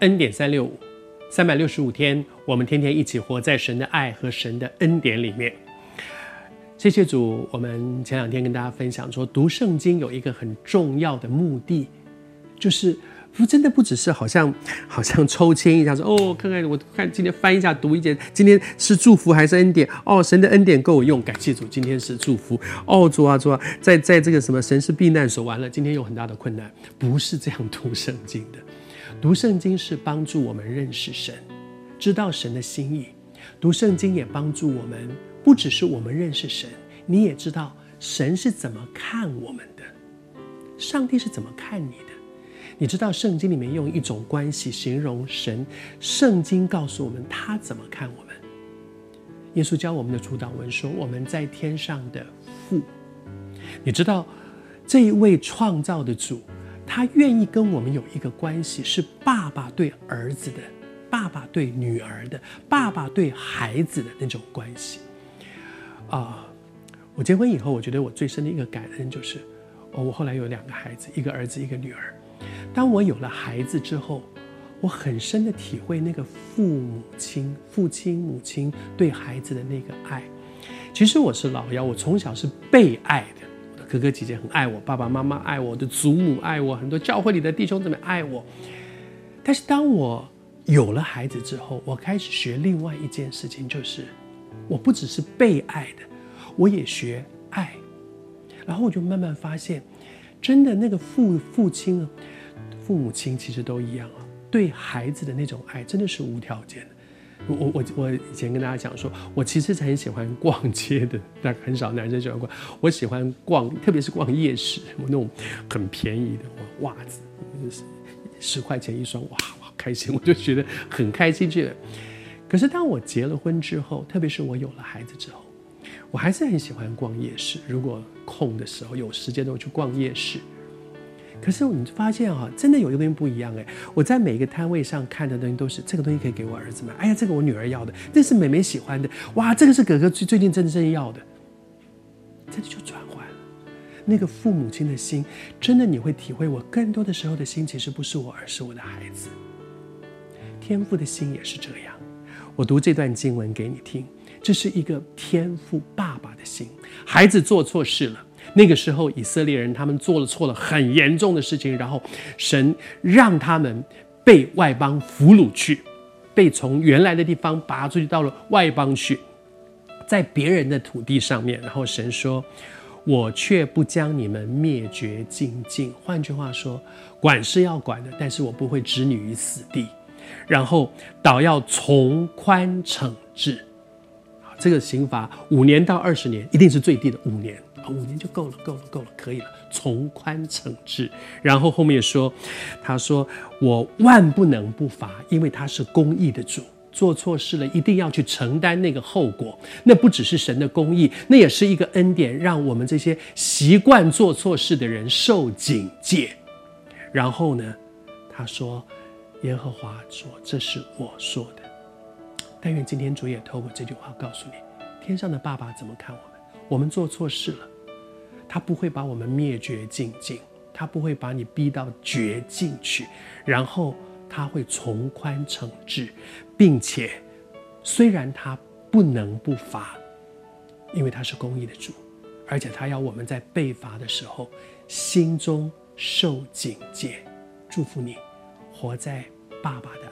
恩典三六五，三百六十五天，我们天天一起活在神的爱和神的恩典里面。谢谢主，我们前两天跟大家分享说，读圣经有一个很重要的目的，就是。不，真的不只是好像好像抽签一样说哦，看看我看今天翻一下读一节，今天是祝福还是恩典？哦，神的恩典够我用，感谢主，今天是祝福。哦，主啊主啊，在在这个什么神是避难所，完了，今天有很大的困难，不是这样读圣经的。读圣经是帮助我们认识神，知道神的心意。读圣经也帮助我们，不只是我们认识神，你也知道神是怎么看我们的，上帝是怎么看你的。你知道圣经里面用一种关系形容神，圣经告诉我们他怎么看我们。耶稣教我们的主祷文说：“我们在天上的父。”你知道这一位创造的主，他愿意跟我们有一个关系，是爸爸对儿子的，爸爸对女儿的，爸爸对孩子的那种关系。啊，我结婚以后，我觉得我最深的一个感恩就是，哦，我后来有两个孩子，一个儿子，一个女儿。当我有了孩子之后，我很深的体会那个父母亲、父亲、母亲对孩子的那个爱。其实我是老幺，我从小是被爱的，我的哥哥姐姐很爱我，爸爸妈妈爱我，我的祖母爱我，很多教会里的弟兄姊妹爱我。但是当我有了孩子之后，我开始学另外一件事情，就是我不只是被爱的，我也学爱。然后我就慢慢发现。真的，那个父父亲啊，父母亲其实都一样啊，对孩子的那种爱真的是无条件的。我我我以前跟大家讲说，我其实是很喜欢逛街的，但很少男生喜欢逛。我喜欢逛，特别是逛夜市，我那种很便宜的袜子，就是十块钱一双，哇，好开心，我就觉得很开心去。可是当我结了婚之后，特别是我有了孩子之后，我还是很喜欢逛夜市。如果空的时候有时间我去逛夜市，可是你发现哈，真的有一个东西不一样哎！我在每一个摊位上看的东西都是这个东西可以给我儿子买，哎呀，这个我女儿要的，这是妹妹喜欢的，哇，这个是哥哥最最近真正要的，这就转换了那个父母亲的心，真的你会体会，我更多的时候的心其实不是我，而是我的孩子。天父的心也是这样。我读这段经文给你听。这是一个天父爸爸的心，孩子做错事了。那个时候，以色列人他们做了错了很严重的事情，然后神让他们被外邦俘虏去，被从原来的地方拔出去，到了外邦去，在别人的土地上面。然后神说：“我却不将你们灭绝净尽。”换句话说，管是要管的，但是我不会置你于死地。然后倒要从宽惩治。这个刑罚五年到二十年，一定是最低的五年啊，五年就够了，够了，够了，可以了，从宽惩治。然后后面说，他说我万不能不罚，因为他是公义的主，做错事了一定要去承担那个后果。那不只是神的公义，那也是一个恩典，让我们这些习惯做错事的人受警戒。然后呢，他说，耶和华说，这是我说的。但愿今天主也透过这句话告诉你，天上的爸爸怎么看我们？我们做错事了，他不会把我们灭绝净尽，他不会把你逼到绝境去，然后他会从宽惩治，并且虽然他不能不罚，因为他是公义的主，而且他要我们在被罚的时候心中受警戒。祝福你，活在爸爸的